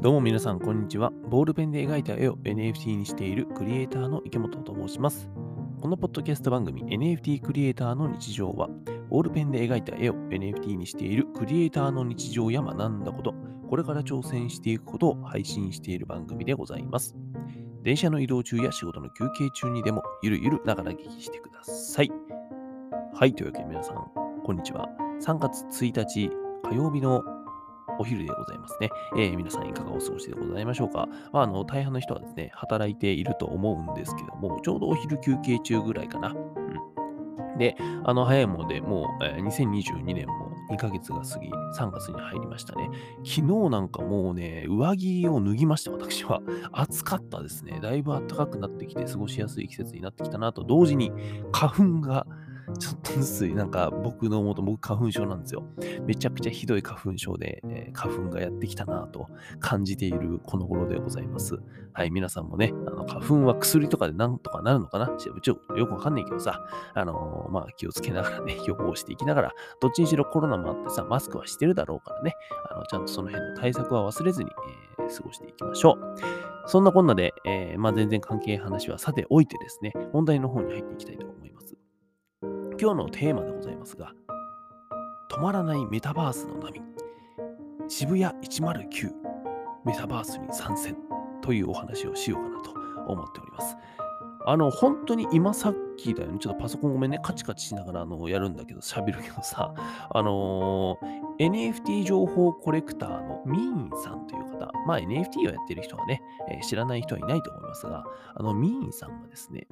どうも皆さん、こんにちは。ボールペンで描いた絵を NFT にしているクリエイターの池本と申します。このポッドキャスト番組 NFT クリエイターの日常は、ボールペンで描いた絵を NFT にしているクリエイターの日常や学んだこと、これから挑戦していくことを配信している番組でございます。電車の移動中や仕事の休憩中にでも、ゆるゆるながら聞きしてください。はい、というわけで皆さん、こんにちは。3月1日火曜日のお昼でございますね。えー皆さんいかがお過ごしでございましょうか。まあ、あの、大半の人はですね、働いていると思うんですけども、ちょうどお昼休憩中ぐらいかな。うん。で、あの、早いものでもう、えー2022年も2ヶ月が過ぎ、3月に入りましたね。昨日なんかもうね、上着を脱ぎました、私は。暑かったですね。だいぶ暖かくなってきて、過ごしやすい季節になってきたなと、同時に花粉がちょっとずつ、なんか僕のもと、僕花粉症なんですよ。めちゃくちゃひどい花粉症で、えー花粉がやってきたなと感じているこの頃でございます。はい、皆さんもね、あの花粉は薬とかでなんとかなるのかな？ちょちょよくわかんないけどさ、あのーまあ気をつけながらね、予防していきながら、どっちにしろコロナもあってさ、マスクはしてるだろうからね、あのちゃんとその辺の対策は忘れずに、えー過ごしていきましょう。そんなこんなで、えーまあ全然関係話はさておいてですね、本題の方に入っていきたいと思います。今日のテーマでございますが、止まらないメタバースの波、渋谷109メタバースに参戦というお話をしようかなと思っております。あの、本当に今さっきだよね、ちょっとパソコンごめんね、カチカチしながらあのやるんだけど、喋るけどさ、あのー NFT 情報コレクターのミーンさんという方、まあ NFT をやってる人はね、えー知らない人はいないと思いますが、あのミーンさんがですね、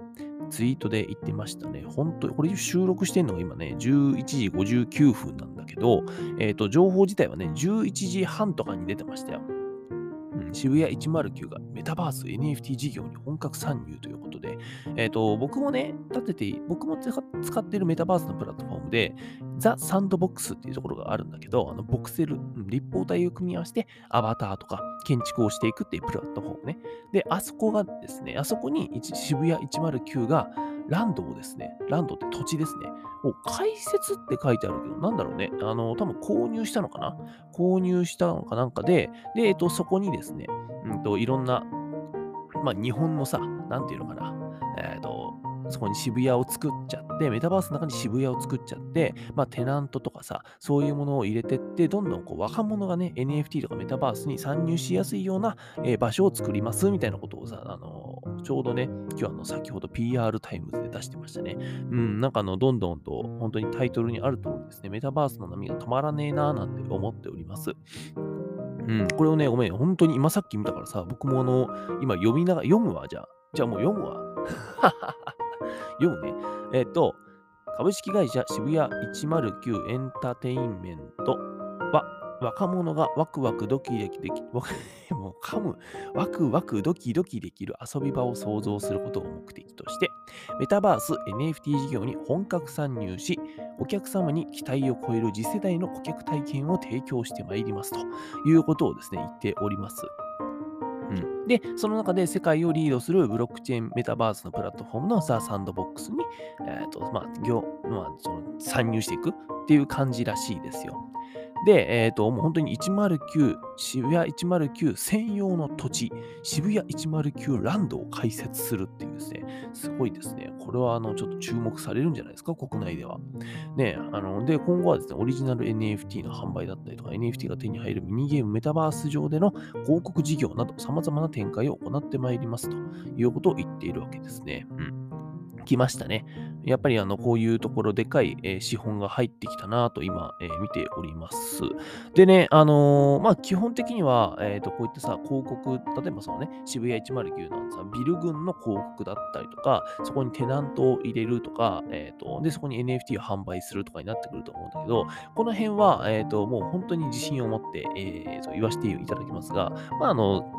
ツイートで言ってましたね。本当に、これ収録してるのが今ね、11時59分なんだけど、えっ、と、情報自体はね、11時半とかに出てましたよ。うん、渋谷109がメタバース NFT 事業に本格参入ということで、えっ、と、僕もね、立てて、僕も使っているメタバースのプラットフォームで、ザ・サンドボックスっていうところがあるんだけど、あのボクセル、立方体を組み合わせてアバターとか建築をしていくっていうプラットフォームね。で、あそこがですね、あそこに渋谷109がランドをですね、ランドって土地ですね、を開設って書いてあるけど、なんだろうね、あの、多分購入したのかな？購入したのかなんかで、で、えっと、そこにですね、うんと、いろんな、まあ、日本のさ、なんていうのかな、えっと、そこに渋谷を作っちゃって、メタバースの中に渋谷を作っちゃって、まあ、テナントとかさ、そういうものを入れてって、どんどんこう若者がね、NFT とかメタバースに参入しやすいような、えー場所を作りますみたいなことをさ、あのちょうどね、今日あの先ほど PR タイムズで出してましたね。うん、なんかあの、どんどんと本当にタイトルにある通りですね、メタバースの波が止まらねえなーなんて思っております。うん、これをね、ごめん、本当に今さっき見たからさ、僕もあの、今読みながら、読むわ、じゃあ。じゃあもう読むわ。読むね。えっ、と、株式会社渋谷109エンターテインメントは、若者がワクワクドキドキでき、もう噛む、ワクワクドキドキできる遊び場を創造することを目的として、メタバース NFT 事業に本格参入し、お客様に期待を超える次世代の顧客体験を提供してまいりますということをですね、言っております。うん、で、その中で世界をリードするブロックチェーンメタバースのプラットフォームのザ・サンドボックスに、えーとまあ業まあ、その参入していく。っていう感じらしいですよ。で、えっ、と、もう本当に109、渋谷109専用の土地、渋谷109ランドを開設するっていうですね、すごいですね。これはあのちょっと注目されるんじゃないですか、国内では。ねあの、で、今後はですね、オリジナル NFT の販売だったりとか、NFT が手に入るミニゲームメタバース上での広告事業など、様々な展開を行ってまいりますということを言っているわけですね。うん。来ましたね。やっぱりあのこういうところでかい、えー資本が入ってきたなと今、えー見ております。でね、あのまあ基本的には、えーとこういったさ、広告、例えばそのね、渋谷109のさ、ビル群の広告だったりとか、そこにテナントを入れるとか、えーと、で、そこに NFT を販売するとかになってくると思うんだけど、この辺は、えーと、もう本当に自信を持って、えーと言わせていただきますが、まああの、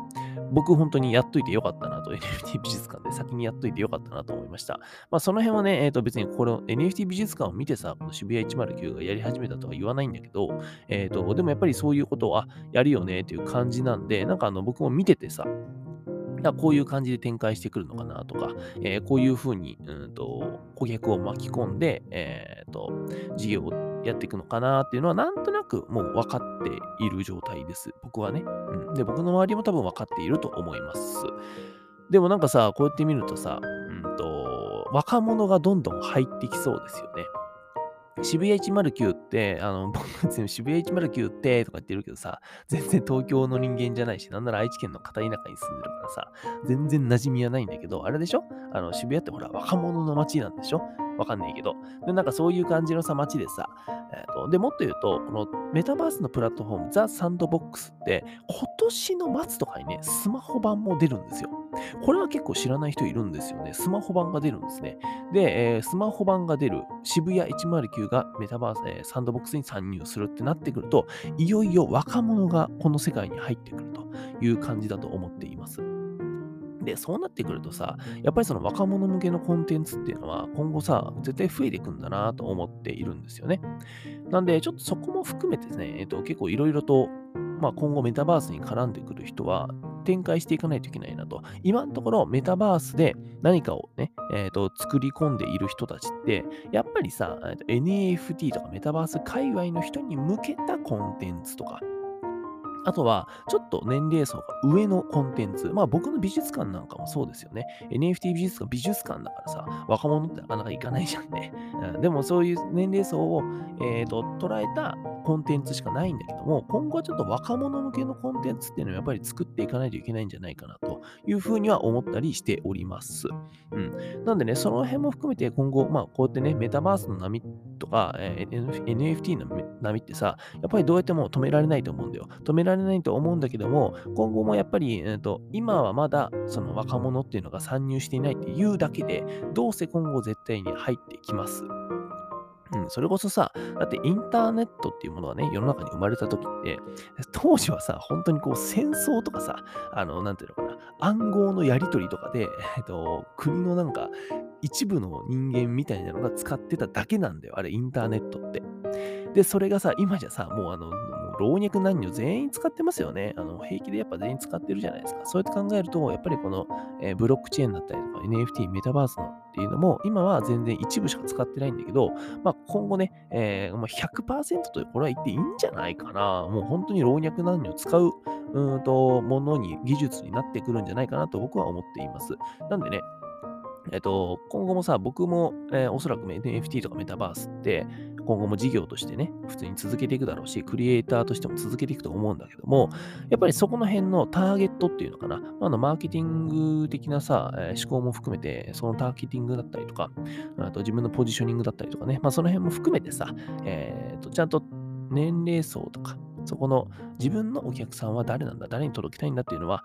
僕本当にやっといてよかったなと、NFT 美術館で先にやっといてよかったなと思いました。まあその辺はね、えっ、と別にこれ NFT 美術館を見てさ、この渋谷109がやり始めたとは言わないんだけど、えっ、と、でもやっぱりそういうことを、やるよねっていう感じなんで、なんかあの僕も見ててさ、だこういう感じで展開してくるのかなとか、えー、こういうふうに、うんと、顧客を巻き込んで、えー、と、事業をやっていくのかなっていうのは、なんとなくもう分かっている状態です。僕はね。うん。で、僕の周りも多分分かっていると思います。でもなんかさ、こうやって見るとさ、若者がどんどん入ってきそうですよね。渋谷109って、あの、僕渋谷109ってとか言ってるけどさ、全然東京の人間じゃないし、なんなら愛知県の片田舎に住んでるからさ、全然馴染みはないんだけど、あれでしょ？あの、渋谷ってほら、若者の街なんでしょ？わかんないけど。で、なんかそういう感じのさ、街でさ、えーと、で、もっと言うと、このメタバースのプラットフォーム、ザ・サンドボックスって、今年の末とかにね、スマホ版も出るんですよ。これは結構知らない人いるんですよね。スマホ版が出るんですね。で、えー、スマホ版が出る渋谷109がメタバース、えー、サンドボックスに参入するってなってくると、いよいよ若者がこの世界に入ってくるという感じだと思っています。で、そうなってくるとさ、やっぱりその若者向けのコンテンツっていうのは今後さ、絶対増えていくんだなと思っているんですよね。なんで、ちょっとそこも含めてですね、えっと、結構いろいろと、まあ、今後メタバースに絡んでくる人は展開していかないといけないなと。今のところメタバースで何かをね、えーと、作り込んでいる人たちって、やっぱりさ、NFT とかメタバース界隈の人に向けたコンテンツとか、あとは、ちょっと年齢層が上のコンテンツ。まあ僕の美術館なんかもそうですよね。NFT 美術館、美術館だからさ、若者ってなかなか行かないじゃんね。うん、でもそういう年齢層を、えーと、捉えたコンテンツしかないんだけども、今後はちょっと若者向けのコンテンツっていうのをやっぱり作っていかないといけないんじゃないかなというふうには思ったりしております。うん。なんでね、その辺も含めて今後、まあこうやってね、メタバースの波とか、えー、NFT の波ってさ、やっぱりどうやっても止められないと思うんだよ。止めらられないと思うんだけども、今後もやっぱり、えーと、今はまだその若者っていうのが参入していないっていうだけで、どうせ今後絶対に入ってきます。うん、それこそさ、だってインターネットっていうものがね、世の中に生まれた時って、当時はさ、本当にこう戦争とかさ、あの、なんていうのかな、暗号のやり取りとかで、えっと、国のなんか一部の人間みたいなのが使ってただけなんだよ、あれ、インターネットって。で、それがさ、今じゃさ、もうあの、老若男女全員使ってますよね。あの平気でやっぱ全員使ってるじゃないですか。そうやって考えると、やっぱりこの、えー、ブロックチェーンだったりとか NFT、メタバースのっていうのも、今は全然一部しか使ってないんだけど、まあ、今後ね、えー、まあ、100%とこれは言っていいんじゃないかな。もう本当に老若男女使ううんとものに、技術になってくるんじゃないかなと僕は思っています。なんでね、えっと、今後もさ、僕も、えー、おそらく NFT とかメタバースって、今後も事業としてね、普通に続けていくだろうし、クリエイターとしても続けていくと思うんだけども、やっぱりそこの辺のターゲットっていうのかな、あのマーケティング的なさ、え、思考も含めて、そのターゲティングだったりとか、あと自分のポジショニングだったりとかね、まあその辺も含めてさ、えー、とちゃんと年齢層とか、そこの自分のお客さんは誰なんだ、誰に届けたいんだっていうのは、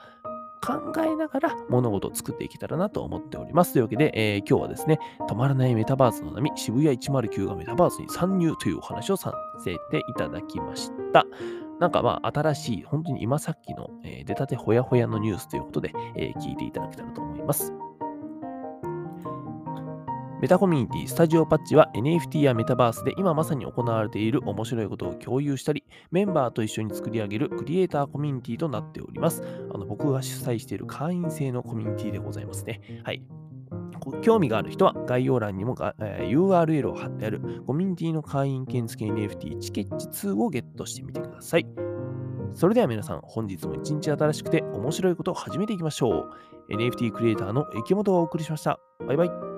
考えながら物事を作っていけたらなと思っております。というわけで、えー、今日はですね、止まらないメタバースの波、渋谷109がメタバースに参入というお話をさせていただきました。なんかまあ新しい、本当に今さっきの、えー、出たてほやほやのニュースということで、えー、聞いていただけたらと思います。メタコミュニティスタジオパッチは NFT やメタバースで今まさに行われている面白いことを共有したり、メンバーと一緒に作り上げるクリエイターコミュニティとなっております。あの僕が主催している会員制のコミュニティでございますね。はい。興味がある人は概要欄にも、えー、URL を貼ってあるコミュニティの会員券付き NFT チケッチ2をゲットしてみてください。それでは皆さん、本日も一日新しくて面白いことを始めていきましょう。NFT クリエイターの池本がお送りしました。バイバイ。